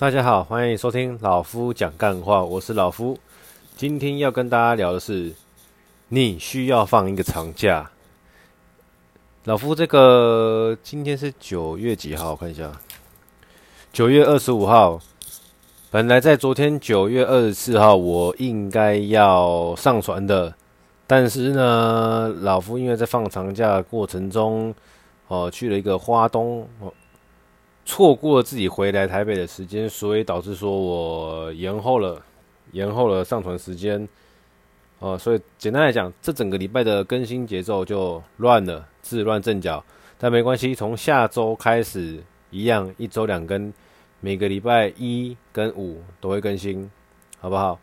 大家好，欢迎收听老夫讲干话，我是老夫。今天要跟大家聊的是，你需要放一个长假。老夫这个今天是九月几号？我看一下，九月二十五号。本来在昨天九月二十四号，我应该要上传的，但是呢，老夫因为在放长假过程中，哦，去了一个花东，错过了自己回来台北的时间，所以导致说我延后了，延后了上传时间，哦，所以简单来讲，这整个礼拜的更新节奏就乱了，自乱阵脚。但没关系，从下周开始一样，一周两更，每个礼拜一跟五都会更新，好不好？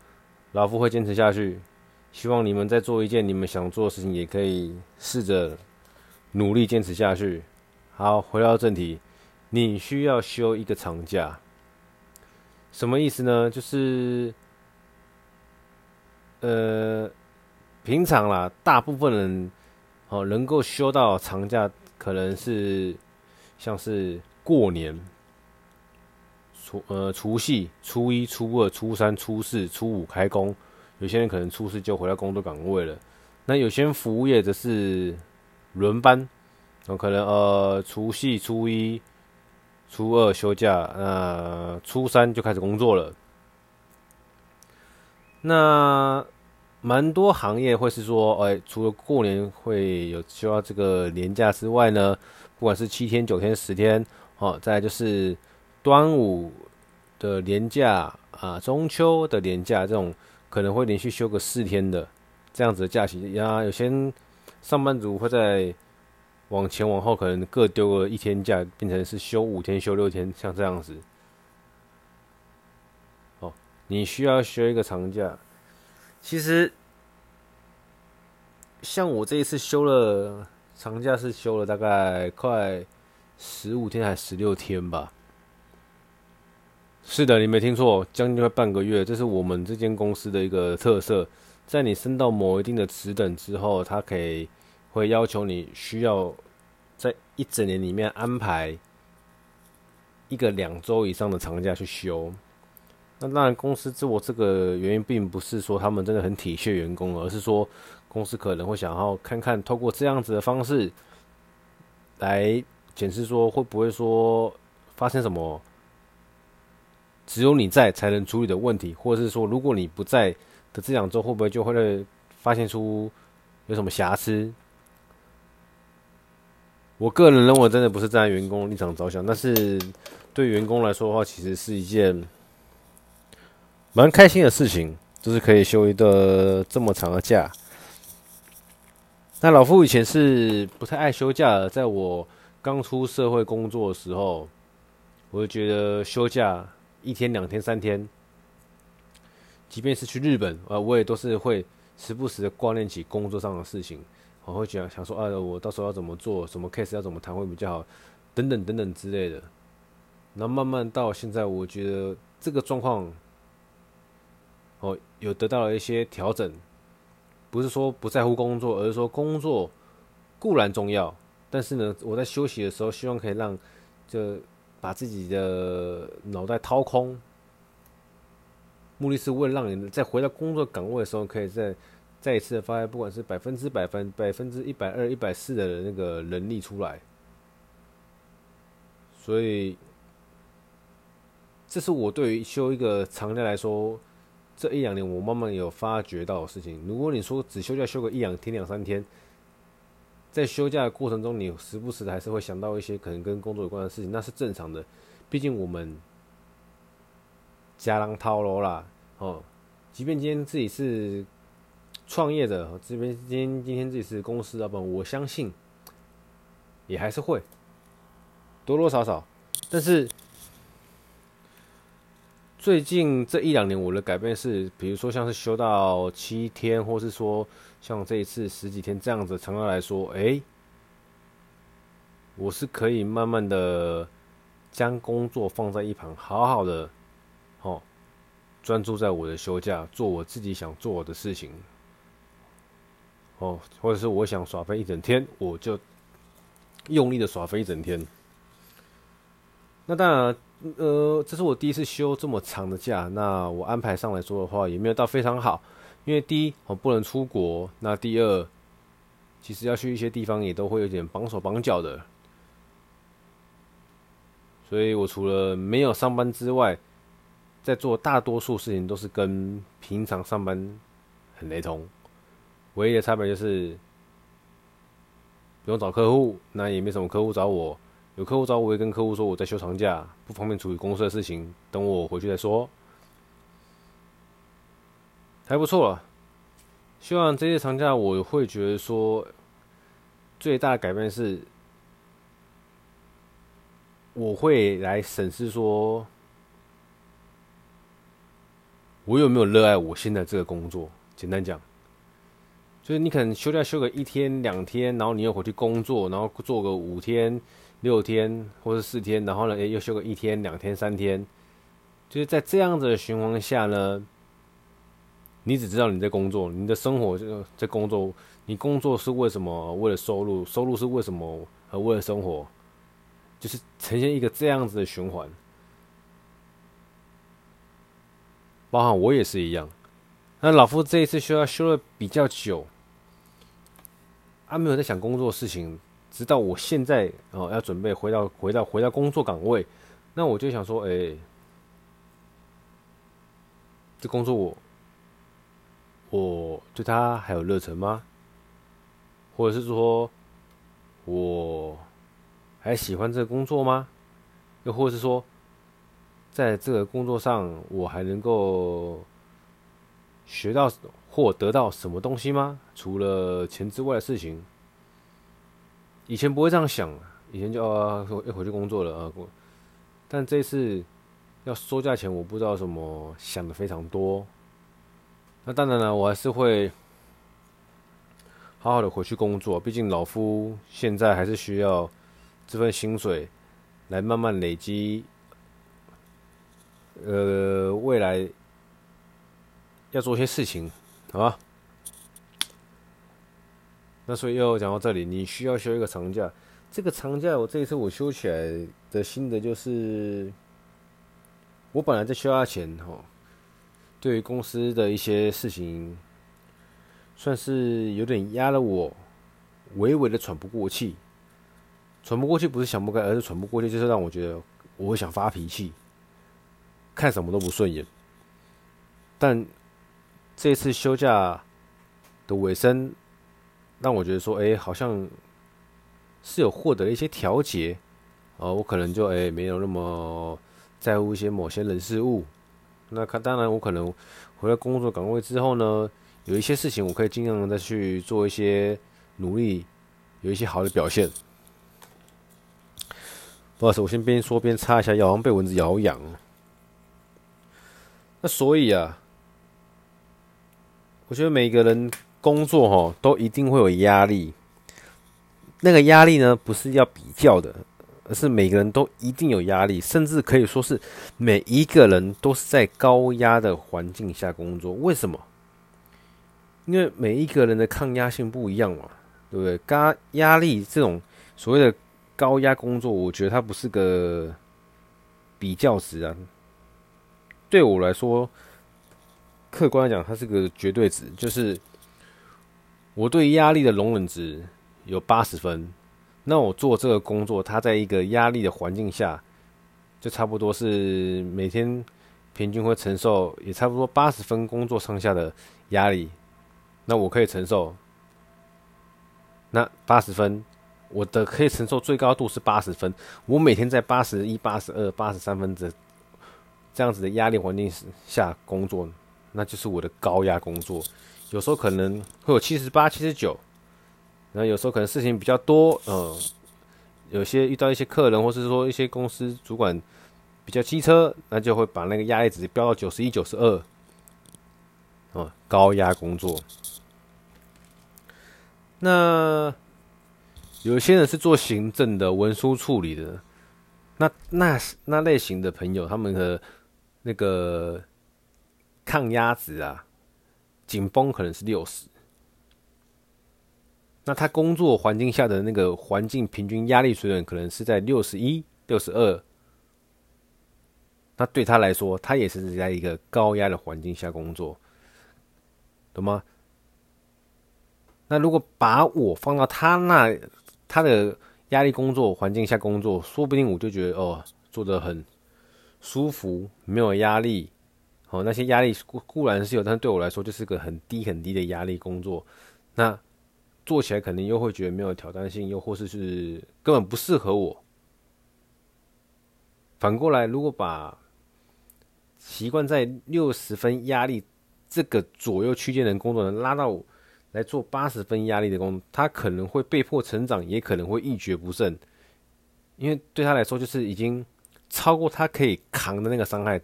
老夫会坚持下去，希望你们在做一件你们想做的事情，也可以试着努力坚持下去。好，回到正题。你需要休一个长假，什么意思呢？就是，呃，平常啦，大部分人哦能够休到长假，可能是像是过年，除呃除夕、初一、初二、初三、初四、初五开工，有些人可能初四就回到工作岗位了。那有些服务业则是轮班，有可能呃除夕、初一。初二休假，那初三就开始工作了。那蛮多行业会是说，哎，除了过年会有休到这个年假之外呢，不管是七天、九天、十天，哦，再就是端午的年假啊，中秋的年假这种，可能会连续休个四天的这样子的假期。呀，有些上班族会在。往前往后可能各丢个一天假，变成是休五天、休六天，像这样子。哦，你需要休一个长假。其实，像我这一次休了长假，是休了大概快十五天还是十六天吧？是的，你没听错，将近快半个月。这是我们这间公司的一个特色，在你升到某一定的职等之后，它可以。会要求你需要在一整年里面安排一个两周以上的长假去休。那当然，公司自我这个原因，并不是说他们真的很体恤员工，而是说公司可能会想要看看，透过这样子的方式来检视说会不会说发生什么只有你在才能处理的问题，或者是说如果你不在的这两周，会不会就会发现出有什么瑕疵？我个人认为，真的不是站在员工立场着想，但是对员工来说的话，其实是一件蛮开心的事情，就是可以休一个这么长的假。那老夫以前是不太爱休假的，在我刚出社会工作的时候，我就觉得休假一天、两天、三天，即便是去日本，啊，我也都是会时不时的挂念起工作上的事情。我会想想说，啊，我到时候要怎么做，什么 case 要怎么谈会比较好，等等等等之类的。然后慢慢到现在，我觉得这个状况，哦，有得到了一些调整。不是说不在乎工作，而是说工作固然重要，但是呢，我在休息的时候，希望可以让就把自己的脑袋掏空，目的是为了让你在回到工作岗位的时候，可以在。再一次的发挥，不管是百分之百分、百分之一百二、一百四的那个能力出来，所以这是我对于休一个长假来说，这一两年我慢慢有发觉到的事情。如果你说只休假休个一两天、两三天，在休假的过程中，你时不时的还是会想到一些可能跟工作有关的事情，那是正常的。毕竟我们家人套路啦，哦，即便今天自己是。创业的这边今天今天自己是公司老板，我相信也还是会多多少少。但是最近这一两年，我的改变是，比如说像是休到七天，或是说像这一次十几天这样子，长假来说，哎，我是可以慢慢的将工作放在一旁，好好的哦，专注在我的休假，做我自己想做的事情。哦，或者是我想耍飞一整天，我就用力的耍飞一整天。那当然，呃，这是我第一次休这么长的假，那我安排上来说的话，也没有到非常好，因为第一我不能出国，那第二，其实要去一些地方也都会有点绑手绑脚的，所以我除了没有上班之外，在做大多数事情都是跟平常上班很雷同，唯一的差别就是不用找客户，那也没什么客户找我。有客户找我，我会跟客户说我在休长假，不方便处理公司的事情，等我回去再说。还不错了。希望这些长假我会觉得说，最大的改变是，我会来审视说，我有没有热爱我现在这个工作。简单讲，就是你可能休假休个一天两天，然后你又回去工作，然后做个五天。六天或者四天，然后呢，诶，又休个一天、两天、三天，就是在这样子的循环下呢，你只知道你在工作，你的生活就在工作，你工作是为什么？为了收入，收入是为什么？和为了生活，就是呈现一个这样子的循环。包含我也是一样。那老夫这一次休假休的比较久，他没有在想工作事情。直到我现在哦，要准备回到回到回到工作岗位，那我就想说，哎、这工作我我对他还有热忱吗？或者是说，我还喜欢这个工作吗？又或者是说，在这个工作上，我还能够学到或得到什么东西吗？除了钱之外的事情？以前不会这样想，以前就要要回去工作了啊。但这次要收价前，我不知道什么想的非常多。那当然了，我还是会好好的回去工作。毕竟老夫现在还是需要这份薪水来慢慢累积。呃，未来要做些事情，好吧？那所以又讲到这里，你需要休一个长假。这个长假，我这一次我休起来的心得就是，我本来在休假前哈，对于公司的一些事情，算是有点压了我，微微的喘不过气。喘不过气不是想不开，而是喘不过气，就是让我觉得我会想发脾气，看什么都不顺眼。但这次休假的尾声。让我觉得说，哎、好像是有获得了一些调节，呃，我可能就哎、没有那么在乎一些某些人事物。那看，当然我可能回到工作岗位之后呢，有一些事情我可以尽量的再去做一些努力，有一些好的表现。不好意思，我先边说边擦一下药，好像被蚊子咬痒。那所以啊，我觉得每个人。工作哈都一定会有压力，那个压力呢不是要比较的，而是每个人都一定有压力，甚至可以说是每一个人都是在高压的环境下工作。为什么？因为每一个人的抗压性不一样嘛，对不对？高压力这种所谓的高压工作，我觉得它不是个比较值啊。对我来说，客观来讲，它是个绝对值，就是。我对压力的容忍值有八十分，那我做这个工作，它在一个压力的环境下，就差不多是每天平均会承受也差不多八十分工作上下的压力，那我可以承受。那八十分，我的可以承受最高度是八十分，我每天在八十一、八十二、八十三分这这样子的压力环境下工作，那就是我的高压工作。有时候可能会有七十八、七十九，然后有时候可能事情比较多，嗯，有些遇到一些客人，或是说一些公司主管比较机车，那就会把那个压力值飙到九十一、九十二，哦，高压工作。那有些人是做行政的、文书处理的，那那那类型的朋友，他们的那个抗压值啊。紧绷可能是六十，那他工作环境下的那个环境平均压力水准可能是在六十一、六十二，那对他来说，他也是在一个高压的环境下工作，懂吗？那如果把我放到他那，他的压力工作环境下工作，说不定我就觉得哦，做得很舒服，没有压力。哦，那些压力固固然是有，但对我来说就是个很低很低的压力工作。那做起来肯定又会觉得没有挑战性，又或是是根本不适合我。反过来，如果把习惯在六十分压力这个左右区间的工作人拉到来做八十分压力的工作，他可能会被迫成长，也可能会一蹶不振，因为对他来说就是已经超过他可以扛的那个伤害。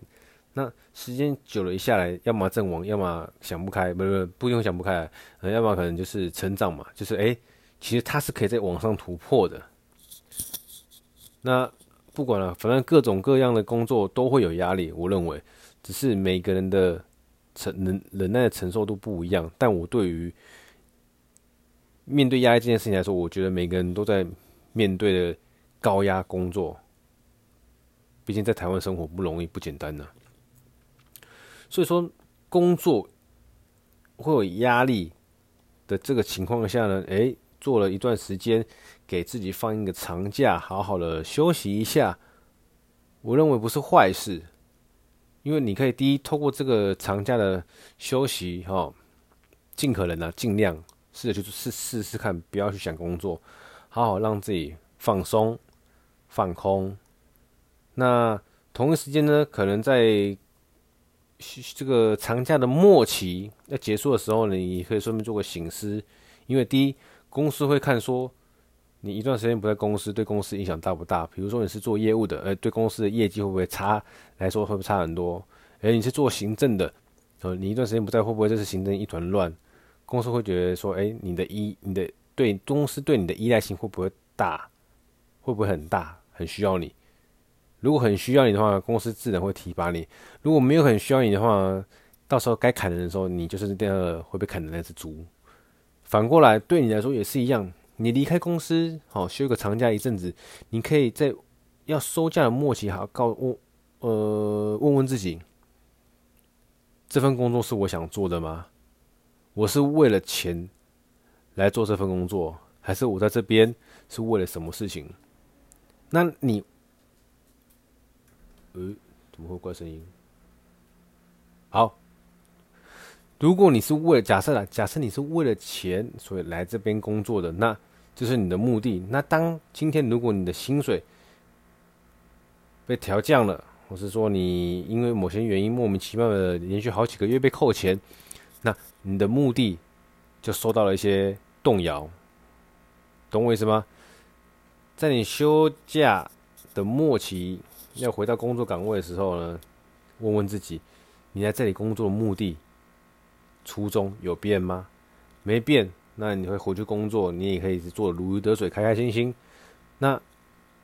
那时间久了，一下来，要么阵亡，要么想不开，不不不用想不开，要么可能就是成长嘛，就是哎，其实他是可以在往上突破的。那不管了，反正各种各样的工作都会有压力，我认为，只是每个人的承能忍耐的承受度不一样。但我对于面对压力这件事情来说，我觉得每个人都在面对的高压工作，毕竟在台湾生活不容易，不简单呢、所以说，工作会有压力的这个情况下呢，诶，做了一段时间，给自己放一个长假，好好的休息一下，我认为不是坏事，因为你可以第一，透过这个长假的休息，哈，尽可能啊，尽量试着去试试试看，不要去想工作，好好让自己放松、放空。那同一时间呢，可能在这个长假的末期要结束的时候呢，你可以顺便做个醒思，因为第一，公司会看说你一段时间不在公司，对公司影响大不大？比如说你是做业务的，呃，对公司的业绩会不会差？来说会不会差很多？诶，你是做行政的，呃，你一段时间不在，会不会这是行政一团乱？公司会觉得说，诶，你的依，你的对公司对你的依赖性会不会大？会不会很大？很需要你？如果很需要你的话，公司自然会提拔你；如果没有很需要你的话，到时候该砍人的时候，你就是那个会被砍的那只猪。反过来，对你来说也是一样。你离开公司，好休个长假一阵子，你可以在要收假的末期，好告问呃问问自己：这份工作是我想做的吗？我是为了钱来做这份工作，还是我在这边是为了什么事情？那你？呃，怎么会怪声音？好，如果你是为了假设啦，假设你是为了钱所以来这边工作的，那这是你的目的。那当今天如果你的薪水被调降了，或是说你因为某些原因莫名其妙的连续好几个月被扣钱，那你的目的就受到了一些动摇，懂我意思吗？在你休假的末期。要回到工作岗位的时候呢，问问自己，你在这里工作的目的、初衷有变吗？没变，那你会回去工作，你也可以做如鱼得水，开开心心。那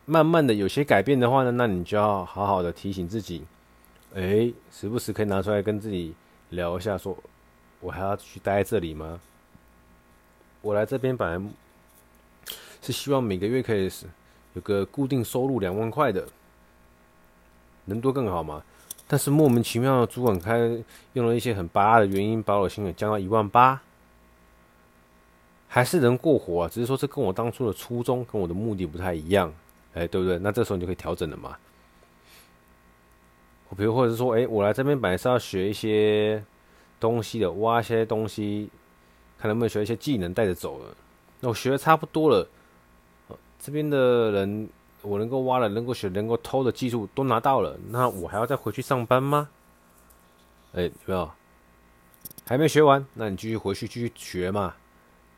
慢慢的有些改变的话呢，那你就要好好的提醒自己，哎，时不时可以拿出来跟自己聊一下，说，我还要去待在这里吗？我来这边本来是希望每个月可以有个固定收入两万块的。能多更好嘛？但是莫名其妙主管开用了一些很巴的原因，把我薪水降到一万八，还是能过活啊。只是说这跟我当初的初衷跟我的目的不太一样，哎、对不对？那这时候你就可以调整了嘛。我比如或者是说，哎、我来这边本来是要学一些东西的，挖一些东西，看能不能学一些技能带着走了。那我学的差不多了，这边的人。我能够挖了，能够学，能够偷的技术都拿到了，那我还要再回去上班吗？哎，没有？还没学完，那你继续回去继续学嘛。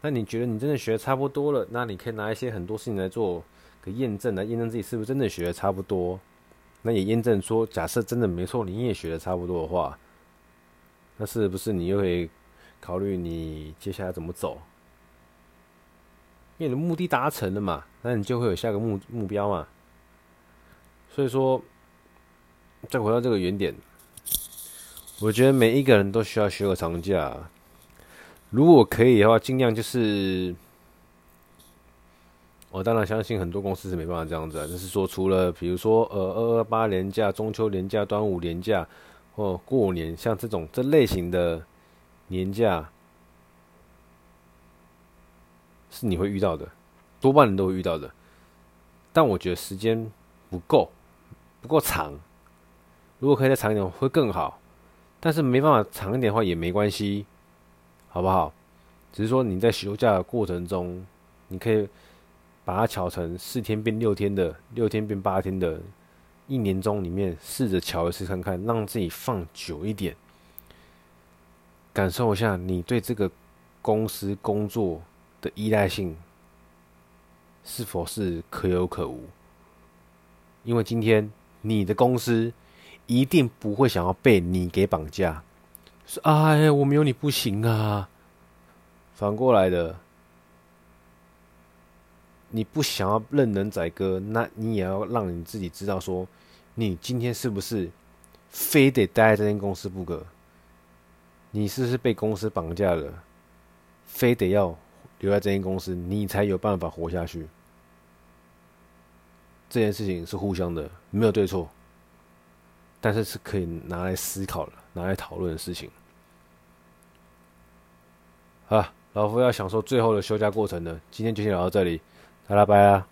那你觉得你真的学的差不多了，那你可以拿一些很多事情来做个验证，来验证自己是不是真的学的差不多。那也验证说，假设真的没错，你也学的差不多的话，那是不是你又可以考虑你接下来怎么走？因为你的目的达成了嘛，那你就会有下个目目标嘛。所以说，再回到这个原点，我觉得每一个人都需要休个长假。如果可以的话，尽量就是我当然相信很多公司是没办法这样子啊，就是说除了比如说呃二二八年假、中秋年假、端午年假或过年，像这种这类型的年假，是你会遇到的，多半人都会遇到的。但我觉得时间不够，不够长。如果可以再长一点，会更好。但是没办法长一点的话也没关系，好不好？只是说你在休假的过程中，你可以。把它调成四天变六天的，六天变八天的，一年中里面试着调一次看看，让自己放久一点，感受一下你对这个公司工作的依赖性是否是可有可无。因为今天你的公司一定不会想要被你给绑架，说哎呀我没有你不行啊，反过来的。你不想要任人宰割，那你也要让你自己知道说，你今天是不是非得待在这间公司不可？你是不是被公司绑架了？非得要留在这间公司，你才有办法活下去？这件事情是互相的，没有对错，但是是可以拿来思考的、拿来讨论的事情。好，老夫要享受最后的休假过程呢，今天就先聊到这里。拜了拜了。